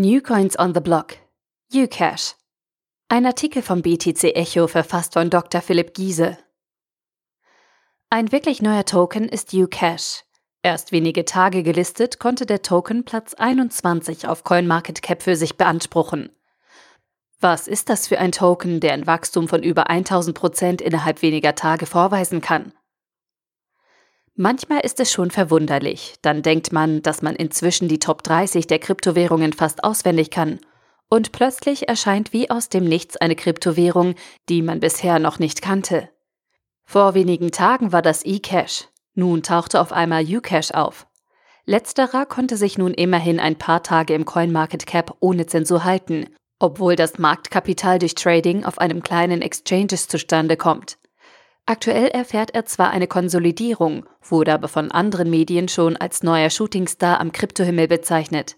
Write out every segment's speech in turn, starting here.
New Coins on the Block. Ucash. Ein Artikel vom BTC Echo verfasst von Dr. Philipp Giese. Ein wirklich neuer Token ist Ucash. Erst wenige Tage gelistet, konnte der Token Platz 21 auf CoinMarketCap für sich beanspruchen. Was ist das für ein Token, der ein Wachstum von über 1000 Prozent innerhalb weniger Tage vorweisen kann? Manchmal ist es schon verwunderlich. Dann denkt man, dass man inzwischen die Top 30 der Kryptowährungen fast auswendig kann. Und plötzlich erscheint wie aus dem Nichts eine Kryptowährung, die man bisher noch nicht kannte. Vor wenigen Tagen war das eCash. Nun tauchte auf einmal Ucash auf. Letzterer konnte sich nun immerhin ein paar Tage im CoinMarketCap ohne Zensur halten, obwohl das Marktkapital durch Trading auf einem kleinen Exchanges zustande kommt. Aktuell erfährt er zwar eine Konsolidierung, wurde aber von anderen Medien schon als neuer Shootingstar am Kryptohimmel bezeichnet.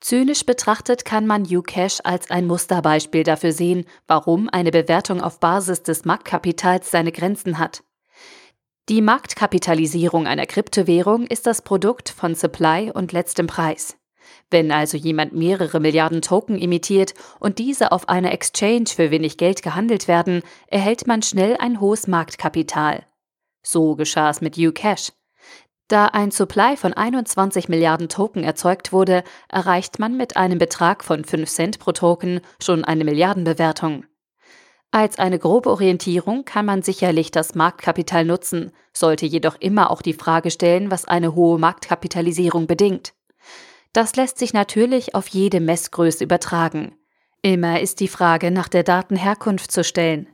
Zynisch betrachtet kann man Ucash als ein Musterbeispiel dafür sehen, warum eine Bewertung auf Basis des Marktkapitals seine Grenzen hat. Die Marktkapitalisierung einer Kryptowährung ist das Produkt von Supply und letztem Preis. Wenn also jemand mehrere Milliarden Token imitiert und diese auf einer Exchange für wenig Geld gehandelt werden, erhält man schnell ein hohes Marktkapital. So geschah es mit Ucash. Da ein Supply von 21 Milliarden Token erzeugt wurde, erreicht man mit einem Betrag von 5 Cent pro Token schon eine Milliardenbewertung. Als eine grobe Orientierung kann man sicherlich das Marktkapital nutzen, sollte jedoch immer auch die Frage stellen, was eine hohe Marktkapitalisierung bedingt. Das lässt sich natürlich auf jede Messgröße übertragen. Immer ist die Frage nach der Datenherkunft zu stellen.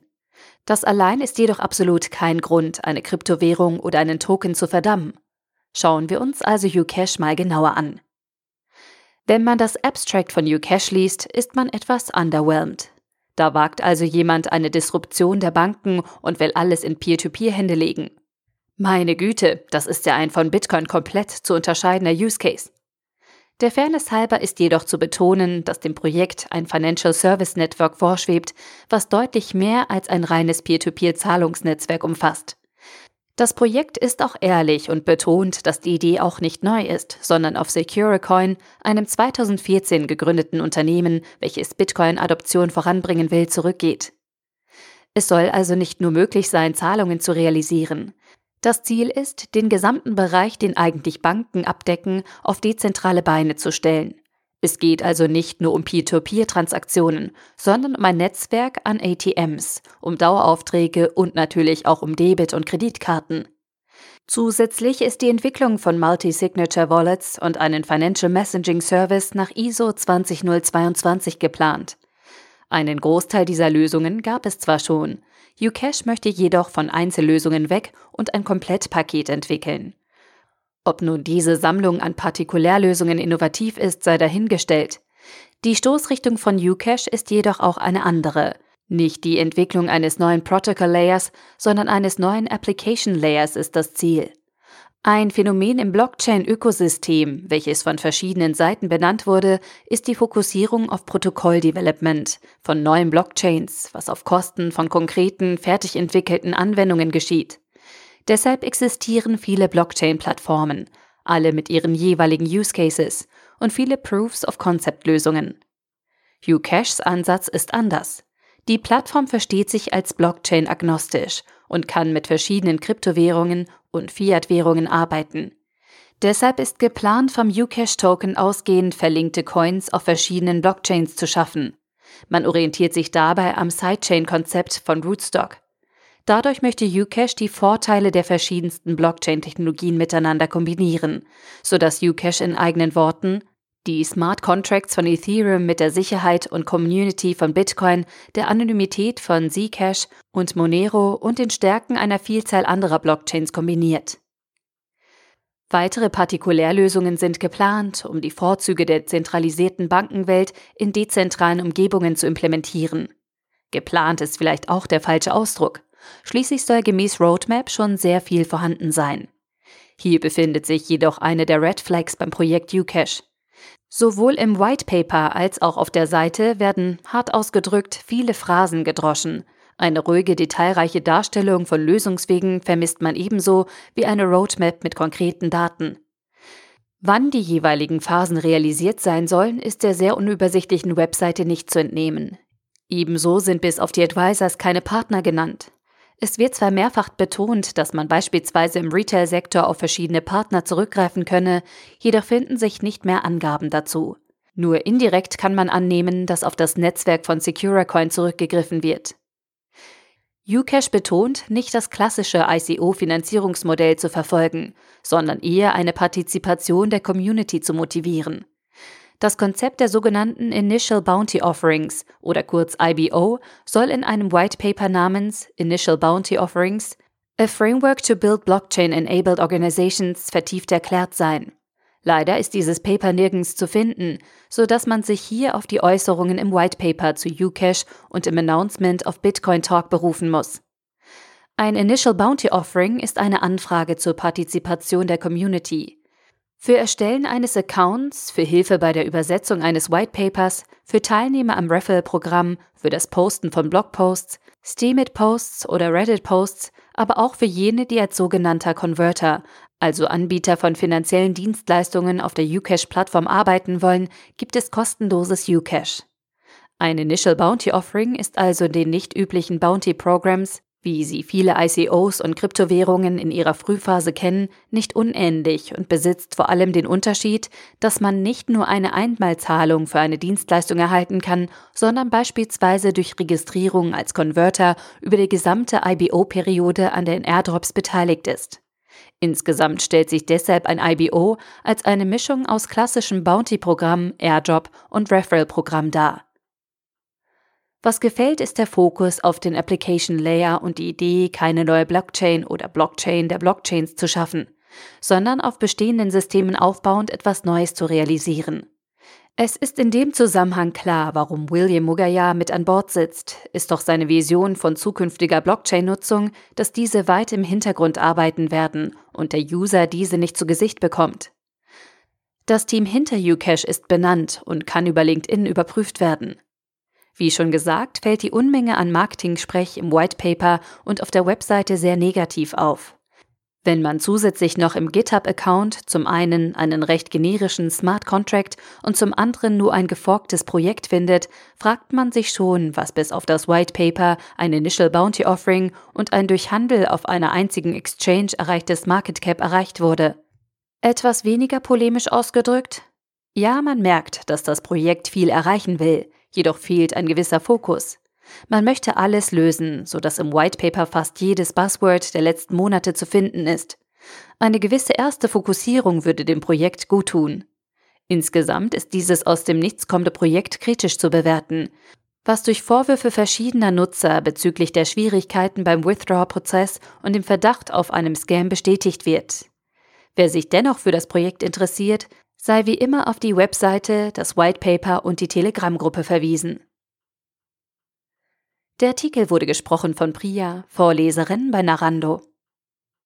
Das allein ist jedoch absolut kein Grund, eine Kryptowährung oder einen Token zu verdammen. Schauen wir uns also Ucash mal genauer an. Wenn man das Abstract von Ucash liest, ist man etwas underwhelmed. Da wagt also jemand eine Disruption der Banken und will alles in Peer-to-Peer-Hände legen. Meine Güte, das ist ja ein von Bitcoin komplett zu unterscheidender Use Case. Der Fairness halber ist jedoch zu betonen, dass dem Projekt ein Financial Service Network vorschwebt, was deutlich mehr als ein reines Peer-to-Peer-Zahlungsnetzwerk umfasst. Das Projekt ist auch ehrlich und betont, dass die Idee auch nicht neu ist, sondern auf SecureCoin, einem 2014 gegründeten Unternehmen, welches Bitcoin-Adoption voranbringen will, zurückgeht. Es soll also nicht nur möglich sein, Zahlungen zu realisieren. Das Ziel ist, den gesamten Bereich, den eigentlich Banken abdecken, auf dezentrale Beine zu stellen. Es geht also nicht nur um Peer-to-Peer-Transaktionen, sondern um ein Netzwerk an ATMs, um Daueraufträge und natürlich auch um Debit- und Kreditkarten. Zusätzlich ist die Entwicklung von Multi-Signature Wallets und einen Financial Messaging Service nach ISO 20022 geplant. Einen Großteil dieser Lösungen gab es zwar schon, Ucash möchte jedoch von Einzellösungen weg und ein Komplettpaket entwickeln. Ob nun diese Sammlung an Partikulärlösungen innovativ ist, sei dahingestellt. Die Stoßrichtung von Ucash ist jedoch auch eine andere. Nicht die Entwicklung eines neuen Protocol Layers, sondern eines neuen Application Layers ist das Ziel. Ein Phänomen im Blockchain-Ökosystem, welches von verschiedenen Seiten benannt wurde, ist die Fokussierung auf Protokolldevelopment von neuen Blockchains, was auf Kosten von konkreten, fertig entwickelten Anwendungen geschieht. Deshalb existieren viele Blockchain-Plattformen, alle mit ihren jeweiligen Use Cases und viele Proofs of Concept-Lösungen. Ucashs Ansatz ist anders. Die Plattform versteht sich als Blockchain-agnostisch und kann mit verschiedenen Kryptowährungen und Fiat-Währungen arbeiten. Deshalb ist geplant, vom Ucash-Token ausgehend verlinkte Coins auf verschiedenen Blockchains zu schaffen. Man orientiert sich dabei am Sidechain-Konzept von Rootstock. Dadurch möchte Ucash die Vorteile der verschiedensten Blockchain-Technologien miteinander kombinieren, sodass Ucash in eigenen Worten die Smart Contracts von Ethereum mit der Sicherheit und Community von Bitcoin, der Anonymität von Zcash und Monero und den Stärken einer Vielzahl anderer Blockchains kombiniert. Weitere Partikulärlösungen sind geplant, um die Vorzüge der zentralisierten Bankenwelt in dezentralen Umgebungen zu implementieren. Geplant ist vielleicht auch der falsche Ausdruck. Schließlich soll gemäß Roadmap schon sehr viel vorhanden sein. Hier befindet sich jedoch eine der Red Flags beim Projekt Ucash. Sowohl im White Paper als auch auf der Seite werden, hart ausgedrückt, viele Phrasen gedroschen. Eine ruhige, detailreiche Darstellung von Lösungswegen vermisst man ebenso wie eine Roadmap mit konkreten Daten. Wann die jeweiligen Phasen realisiert sein sollen, ist der sehr unübersichtlichen Webseite nicht zu entnehmen. Ebenso sind bis auf die Advisors keine Partner genannt. Es wird zwar mehrfach betont, dass man beispielsweise im Retail-Sektor auf verschiedene Partner zurückgreifen könne, jedoch finden sich nicht mehr Angaben dazu. Nur indirekt kann man annehmen, dass auf das Netzwerk von SecuraCoin zurückgegriffen wird. Ucash betont, nicht das klassische ICO-Finanzierungsmodell zu verfolgen, sondern eher eine Partizipation der Community zu motivieren. Das Konzept der sogenannten Initial Bounty Offerings oder kurz IBO soll in einem White Paper namens Initial Bounty Offerings A Framework to Build Blockchain-Enabled Organizations vertieft erklärt sein. Leider ist dieses Paper nirgends zu finden, so dass man sich hier auf die Äußerungen im White Paper zu Ucash und im Announcement auf Bitcoin Talk berufen muss. Ein Initial Bounty Offering ist eine Anfrage zur Partizipation der Community. Für Erstellen eines Accounts, für Hilfe bei der Übersetzung eines White Papers, für Teilnehmer am Referral-Programm, für das Posten von Blogposts, Steemit-Posts oder Reddit-Posts, aber auch für jene, die als sogenannter Converter, also Anbieter von finanziellen Dienstleistungen auf der Ucash-Plattform arbeiten wollen, gibt es kostenloses Ucash. Ein Initial Bounty Offering ist also den nicht üblichen Bounty Programs wie sie viele ICOs und Kryptowährungen in ihrer Frühphase kennen, nicht unähnlich und besitzt vor allem den Unterschied, dass man nicht nur eine Einmalzahlung für eine Dienstleistung erhalten kann, sondern beispielsweise durch Registrierung als Converter über die gesamte IBO-Periode an den Airdrops beteiligt ist. Insgesamt stellt sich deshalb ein IBO als eine Mischung aus klassischem Bounty-Programm, Airdrop und Referral-Programm dar. Was gefällt, ist der Fokus auf den Application Layer und die Idee, keine neue Blockchain oder Blockchain der Blockchains zu schaffen, sondern auf bestehenden Systemen aufbauend etwas Neues zu realisieren. Es ist in dem Zusammenhang klar, warum William Mugaya mit an Bord sitzt, ist doch seine Vision von zukünftiger Blockchain-Nutzung, dass diese weit im Hintergrund arbeiten werden und der User diese nicht zu Gesicht bekommt. Das Team hinter Ucash ist benannt und kann über LinkedIn überprüft werden. Wie schon gesagt, fällt die Unmenge an Marketing-Sprech im White Paper und auf der Webseite sehr negativ auf. Wenn man zusätzlich noch im GitHub-Account zum einen einen recht generischen Smart Contract und zum anderen nur ein geforktes Projekt findet, fragt man sich schon, was bis auf das White Paper, ein Initial Bounty Offering und ein durch Handel auf einer einzigen Exchange erreichtes Market Cap erreicht wurde. Etwas weniger polemisch ausgedrückt? Ja, man merkt, dass das Projekt viel erreichen will. Jedoch fehlt ein gewisser Fokus. Man möchte alles lösen, so dass im White Paper fast jedes Buzzword der letzten Monate zu finden ist. Eine gewisse erste Fokussierung würde dem Projekt guttun. Insgesamt ist dieses aus dem Nichts kommende Projekt kritisch zu bewerten, was durch Vorwürfe verschiedener Nutzer bezüglich der Schwierigkeiten beim Withdraw-Prozess und dem Verdacht auf einem Scam bestätigt wird. Wer sich dennoch für das Projekt interessiert, sei wie immer auf die Webseite, das White Paper und die Telegram-Gruppe verwiesen. Der Artikel wurde gesprochen von Priya, Vorleserin bei Narando.